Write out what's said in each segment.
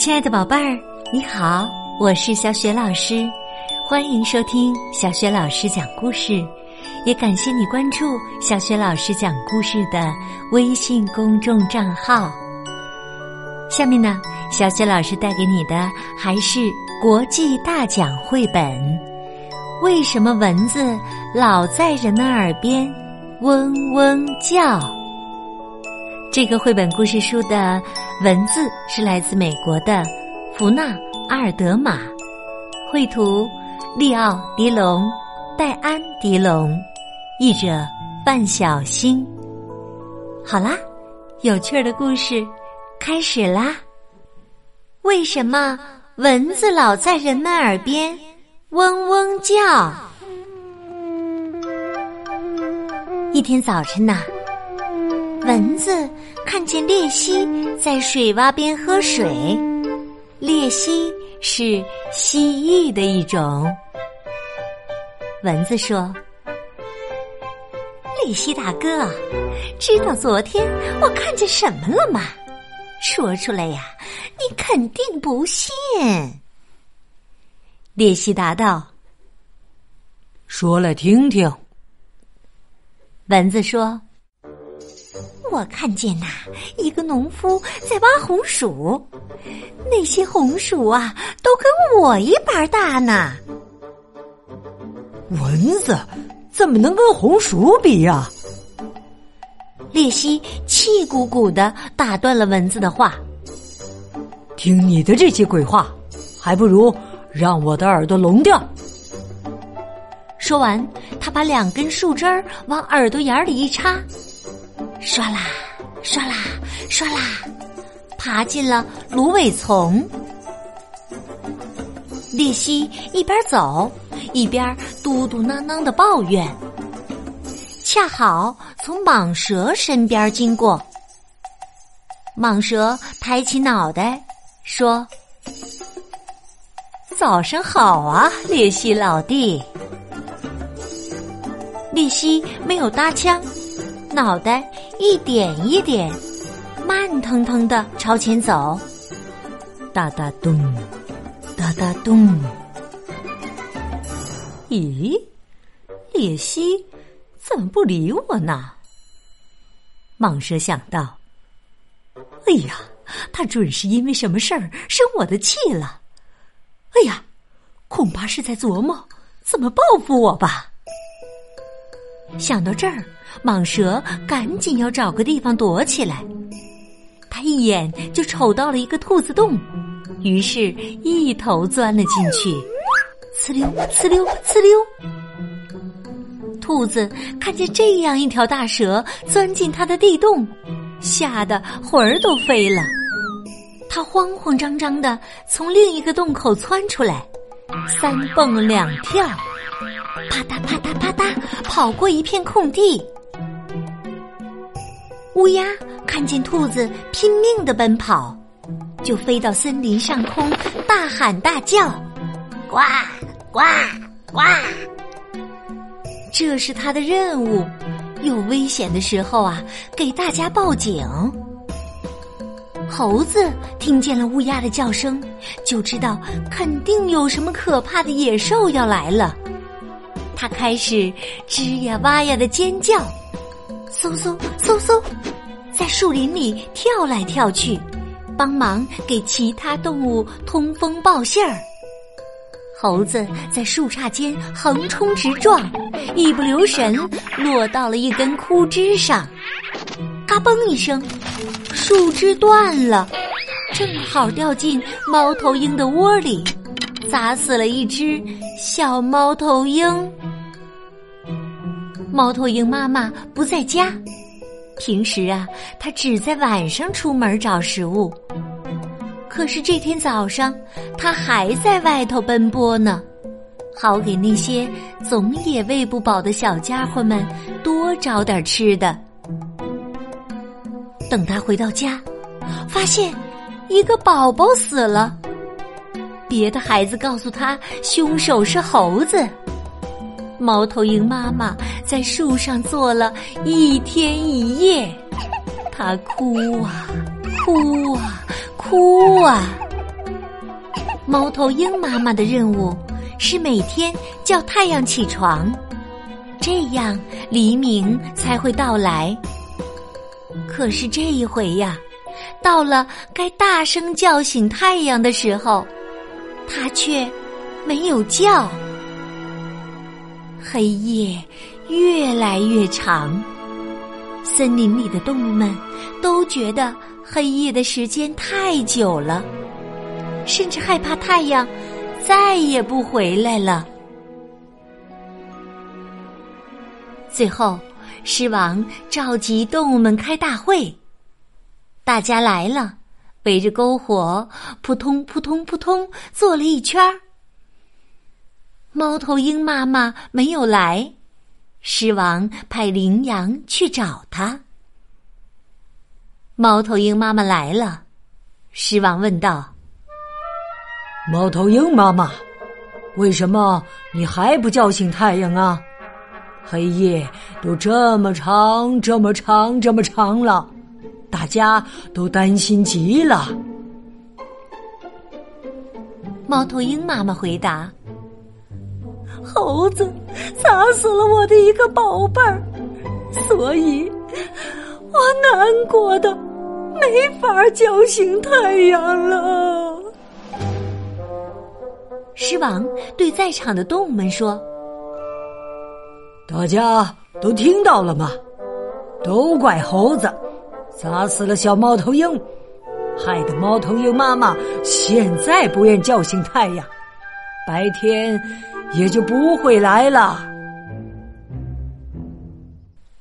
亲爱的宝贝儿，你好，我是小雪老师，欢迎收听小雪老师讲故事，也感谢你关注小雪老师讲故事的微信公众账号。下面呢，小雪老师带给你的还是国际大奖绘本《为什么蚊子老在人的耳边嗡嗡叫》。这个绘本故事书的文字是来自美国的福纳阿尔德玛，绘图利奥迪龙、戴安迪龙，译者范小新。好啦，有趣的故事开始啦！为什么蚊子老在人们耳边嗡嗡叫？一天早晨呐。蚊子看见鬣蜥在水洼边喝水。鬣蜥是蜥蜴的一种。蚊子说：“鬣蜥大哥，知道昨天我看见什么了吗？说出来呀，你肯定不信。”鬣蜥答道：“说来听听。”蚊子说。我看见呐，一个农夫在挖红薯，那些红薯啊，都跟我一般大呢。蚊子怎么能跟红薯比呀？列西气鼓鼓的打断了蚊子的话：“听你的这些鬼话，还不如让我的耳朵聋掉。”说完，他把两根树枝儿往耳朵眼里一插。唰啦，唰啦，唰啦，爬进了芦苇丛。鬣蜥一边走一边嘟嘟囔囔的抱怨，恰好从蟒蛇身边经过。蟒蛇抬起脑袋说：“早上好啊，鬣蜥老弟。”鬣蜥没有搭腔。脑袋一点一点，慢腾腾的朝前走，哒哒咚，哒哒咚。咦，鬣蜥怎么不理我呢？蟒蛇想到。哎呀，他准是因为什么事儿生我的气了。哎呀，恐怕是在琢磨怎么报复我吧。想到这儿。蟒蛇赶紧要找个地方躲起来，它一眼就瞅到了一个兔子洞，于是一头钻了进去。呲溜，呲溜，呲溜。兔子看见这样一条大蛇钻进它的地洞，吓得魂儿都飞了。它慌慌张张的从另一个洞口窜出来，三蹦两跳，啪嗒啪嗒啪嗒，跑过一片空地。乌鸦看见兔子拼命的奔跑，就飞到森林上空，大喊大叫：“呱呱呱！”这是他的任务。有危险的时候啊，给大家报警。猴子听见了乌鸦的叫声，就知道肯定有什么可怕的野兽要来了。他开始吱呀哇呀的尖叫。嗖嗖嗖嗖，在树林里跳来跳去，帮忙给其他动物通风报信儿。猴子在树杈间横冲直撞，一不留神落到了一根枯枝上，嘎嘣一声，树枝断了，正好掉进猫头鹰的窝里，砸死了一只小猫头鹰。猫头鹰妈妈不在家，平时啊，它只在晚上出门找食物。可是这天早上，它还在外头奔波呢，好给那些总也喂不饱的小家伙们多找点吃的。等他回到家，发现一个宝宝死了，别的孩子告诉他，凶手是猴子。猫头鹰妈妈在树上坐了一天一夜，它哭啊，哭啊，哭啊，猫头鹰妈妈的任务是每天叫太阳起床，这样黎明才会到来。可是这一回呀，到了该大声叫醒太阳的时候，它却没有叫。黑夜越来越长，森林里的动物们都觉得黑夜的时间太久了，甚至害怕太阳再也不回来了。最后，狮王召集动物们开大会，大家来了，围着篝火，扑通扑通扑通坐了一圈儿。猫头鹰妈妈没有来，狮王派羚羊去找它。猫头鹰妈妈来了，狮王问道：“猫头鹰妈妈，为什么你还不叫醒太阳啊？黑夜都这么长，这么长，这么长了，大家都担心极了。”猫头鹰妈妈回答。猴子砸死了我的一个宝贝儿，所以我难过的没法叫醒太阳了。狮王对在场的动物们说：“大家都听到了吗？都怪猴子砸死了小猫头鹰，害得猫头鹰妈妈现在不愿叫醒太阳，白天。”也就不会来了。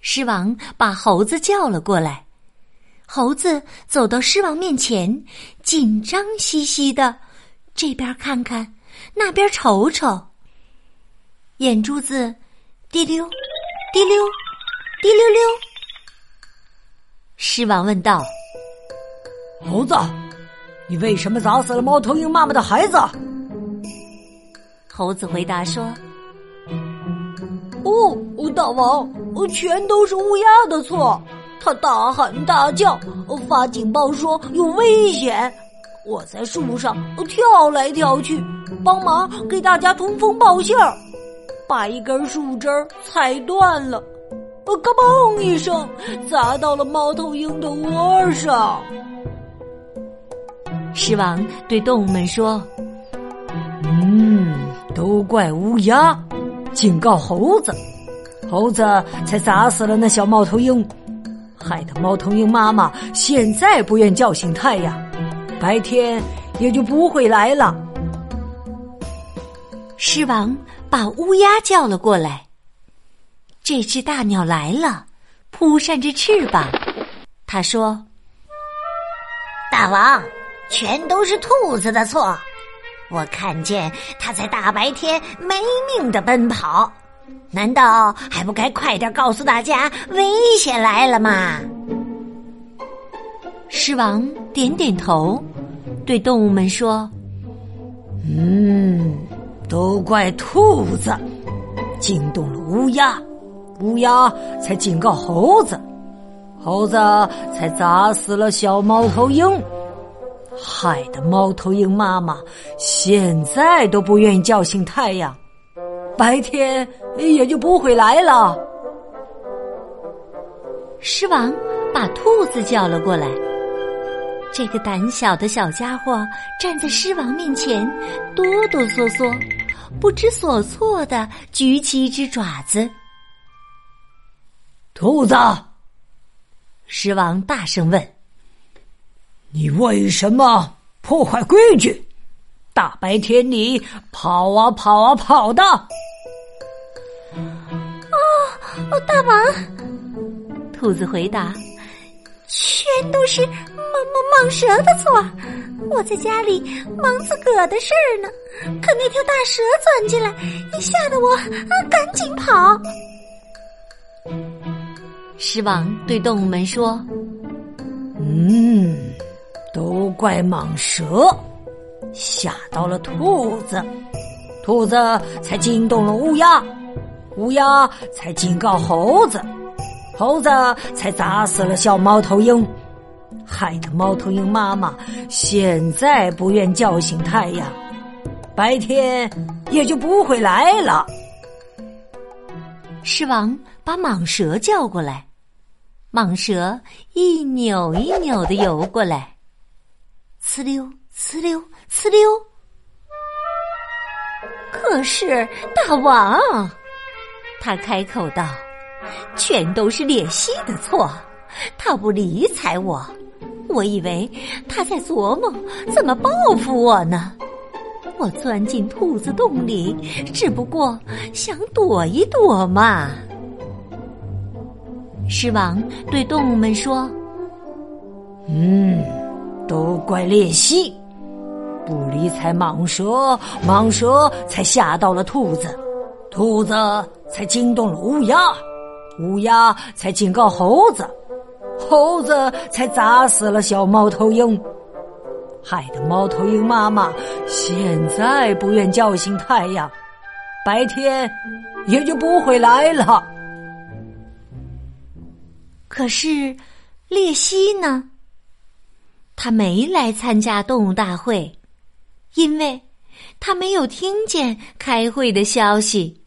狮王把猴子叫了过来，猴子走到狮王面前，紧张兮兮的，这边看看，那边瞅瞅，眼珠子滴溜滴溜滴溜溜。狮王问道：“猴子，你为什么砸死了猫头鹰妈妈的孩子？”猴子回答说：“哦，大王，全都是乌鸦的错。他大喊大叫，发警报说有危险。我在树上跳来跳去，帮忙给大家通风报信儿，把一根树枝踩断了，咯嘣一声砸到了猫头鹰的窝上。”狮王对动物们说。都怪乌鸦，警告猴子，猴子才砸死了那小猫头鹰，害得猫头鹰妈妈现在不愿叫醒太阳，白天也就不会来了。狮王把乌鸦叫了过来，这只大鸟来了，扑扇着翅膀，他说：“大王，全都是兔子的错。”我看见他在大白天没命的奔跑，难道还不该快点告诉大家危险来了吗？狮王点点头，对动物们说：“嗯，都怪兔子惊动了乌鸦，乌鸦才警告猴子，猴子才砸死了小猫头鹰。”害得猫头鹰妈妈现在都不愿意叫醒太阳，白天也就不会来了。狮王把兔子叫了过来，这个胆小的小家伙站在狮王面前，哆哆嗦嗦、不知所措的举起一只爪子。兔子，狮王大声问。你为什么破坏规矩？大白天里跑啊跑啊跑的！哦，大王，兔子回答：“全都是蟒蟒蟒蛇的错。我在家里忙自个儿的事儿呢，可那条大蛇钻进来，吓得我啊赶紧跑。”狮王对动物们说：“嗯。”都怪蟒蛇吓到了兔子，兔子才惊动了乌鸦，乌鸦才警告猴子，猴子才砸死了小猫头鹰，害得猫头鹰妈妈现在不愿叫醒太阳，白天也就不会来了。狮王把蟒蛇叫过来，蟒蛇一扭一扭的游过来，呲溜呲溜呲溜。可是大王，他开口道：“全都是鬣蜥的错，他不理睬我。我以为他在琢磨怎么报复我呢。我钻进兔子洞里，只不过想躲一躲嘛。”狮王对动物们说：“嗯，都怪鬣蜥。”不理睬蟒蛇，蟒蛇才吓到了兔子，兔子才惊动了乌鸦，乌鸦才警告猴子，猴子才砸死了小猫头鹰，害得猫头鹰妈妈现在不愿叫醒太阳，白天也就不会来了。可是鬣蜥呢？他没来参加动物大会。因为他没有听见开会的消息，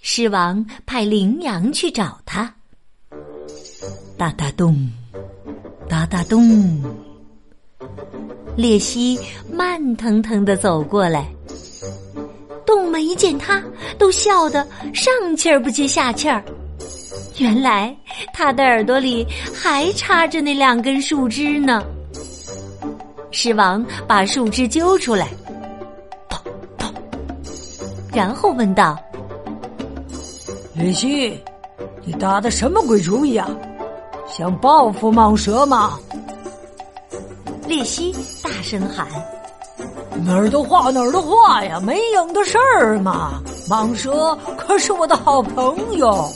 狮王派羚羊去找他。哒哒咚，哒哒咚，鬣蜥慢腾腾的走过来。动物们一见他，都笑得上气儿不接下气儿。原来他的耳朵里还插着那两根树枝呢。狮王把树枝揪出来，砰砰，然后问道：“李西，你打的什么鬼主意啊？想报复蟒蛇吗？”列西大声喊：“哪儿的话哪儿的话呀，没影的事儿嘛！蟒蛇可是我的好朋友。”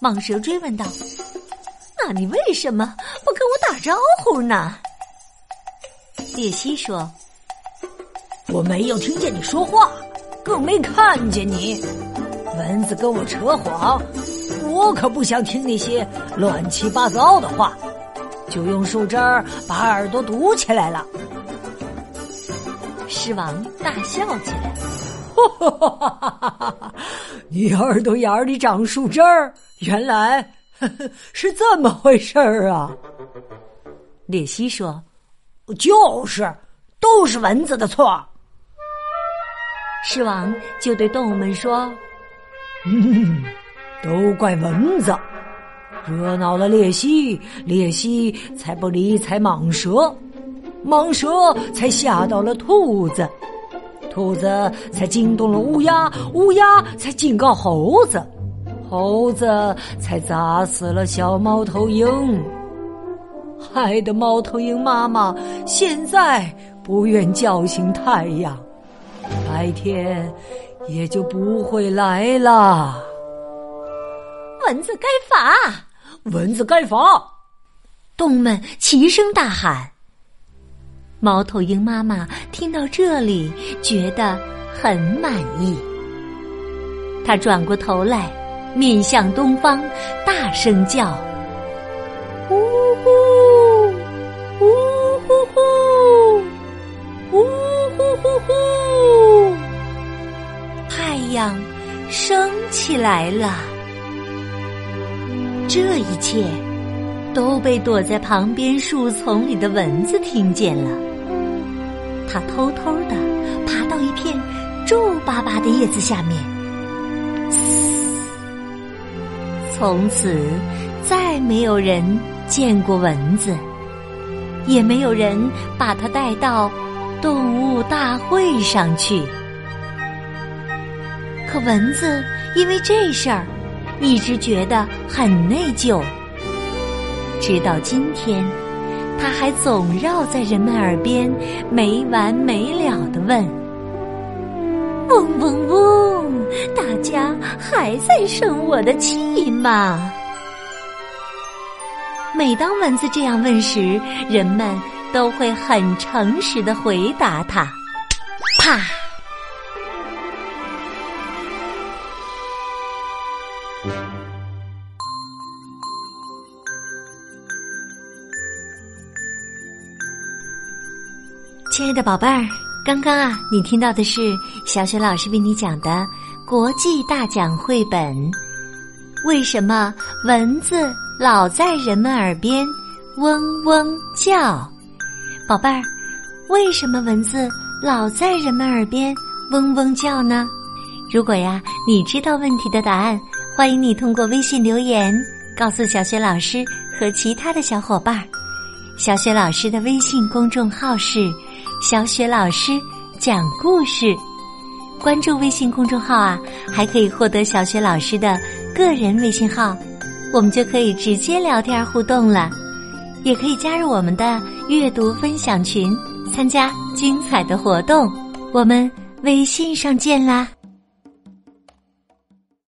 蟒蛇追问道：“那你为什么不跟我打招呼呢？”鬣蜥说：“我没有听见你说话，更没看见你。蚊子跟我扯谎，我可不想听那些乱七八糟的话，就用树枝儿把耳朵堵起来了。”狮王大笑起来：“哈哈哈哈哈！你耳朵眼里长树枝儿，原来呵呵 是这么回事儿啊！”鬣蜥说。就是，都是蚊子的错。狮王就对动物们说：“嗯，都怪蚊子，惹恼了鬣蜥，鬣蜥才不理睬蟒蛇，蟒蛇才吓到了兔子，兔子才惊动了乌鸦，乌鸦才警告猴子，猴子才砸死了小猫头鹰。”害得猫头鹰妈妈现在不愿叫醒太阳，白天也就不会来了。蚊子该罚，蚊子该罚！动物们齐声大喊。猫头鹰妈妈听到这里，觉得很满意。他转过头来，面向东方，大声叫。呜呼，呜呼呼，呜呼呼呼！”太阳升起来了，这一切都被躲在旁边树丛里的蚊子听见了。它偷偷的爬到一片皱巴巴的叶子下面，从此再没有人见过蚊子，也没有人把它带到动物大会上去。可蚊子因为这事儿，一直觉得很内疚。直到今天，他还总绕在人们耳边，没完没了的问：“嗡嗡嗡，大家还在生我的气吗？”每当蚊子这样问时，人们都会很诚实的回答他：“啪。”亲爱的宝贝儿，刚刚啊，你听到的是小雪老师为你讲的国际大奖绘本。为什么蚊子老在人们耳边嗡嗡叫？宝贝儿，为什么蚊子老在人们耳边嗡嗡叫呢？如果呀，你知道问题的答案，欢迎你通过微信留言告诉小雪老师和其他的小伙伴。小雪老师的微信公众号是。小雪老师讲故事，关注微信公众号啊，还可以获得小雪老师的个人微信号，我们就可以直接聊天互动了。也可以加入我们的阅读分享群，参加精彩的活动。我们微信上见啦！